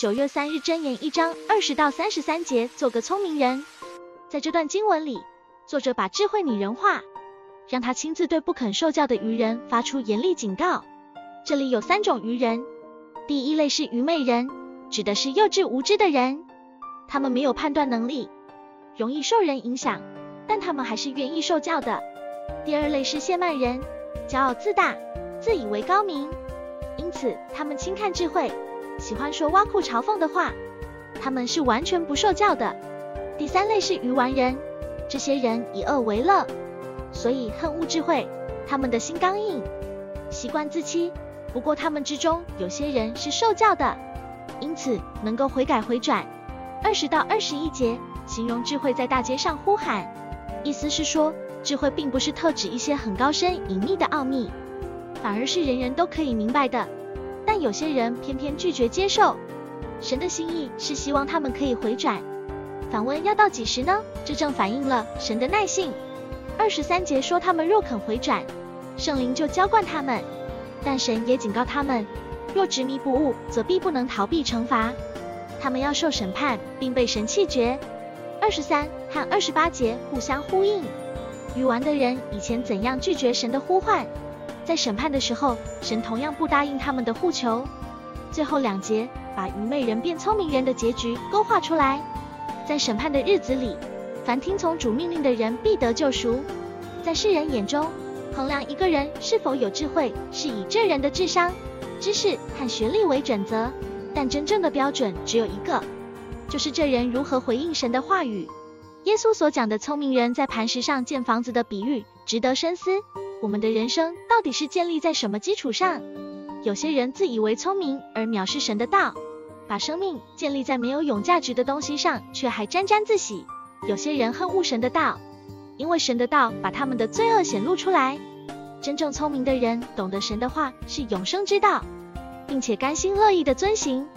九月三日箴言一章二十到三十三节，做个聪明人。在这段经文里，作者把智慧拟人化，让他亲自对不肯受教的愚人发出严厉警告。这里有三种愚人，第一类是愚昧人，指的是幼稚无知的人，他们没有判断能力，容易受人影响，但他们还是愿意受教的。第二类是亵慢人，骄傲自大，自以为高明，因此他们轻看智慧，喜欢说挖苦嘲讽的话，他们是完全不受教的。第三类是愚顽人，这些人以恶为乐，所以恨恶智慧，他们的心刚硬，习惯自欺。不过他们之中有些人是受教的，因此能够悔改回转。二十到二十一节形容智慧在大街上呼喊，意思是说智慧并不是特指一些很高深隐秘的奥秘，反而是人人都可以明白的。但有些人偏偏拒绝接受，神的心意是希望他们可以回转。反问要到几时呢？这正反映了神的耐性。二十三节说他们若肯回转，圣灵就浇灌他们。但神也警告他们，若执迷不悟，则必不能逃避惩罚。他们要受审判，并被神弃绝。二十三和二十八节互相呼应。愚顽的人以前怎样拒绝神的呼唤，在审判的时候，神同样不答应他们的呼求。最后两节把愚昧人变聪明人的结局勾画出来。在审判的日子里，凡听从主命令的人必得救赎。在世人眼中，衡量一个人是否有智慧，是以这人的智商、知识和学历为准则。但真正的标准只有一个，就是这人如何回应神的话语。耶稣所讲的聪明人在磐石上建房子的比喻，值得深思。我们的人生到底是建立在什么基础上？有些人自以为聪明而藐视神的道。把生命建立在没有永价值的东西上，却还沾沾自喜。有些人恨恶神的道，因为神的道把他们的罪恶显露出来。真正聪明的人懂得神的话是永生之道，并且甘心乐意地遵行。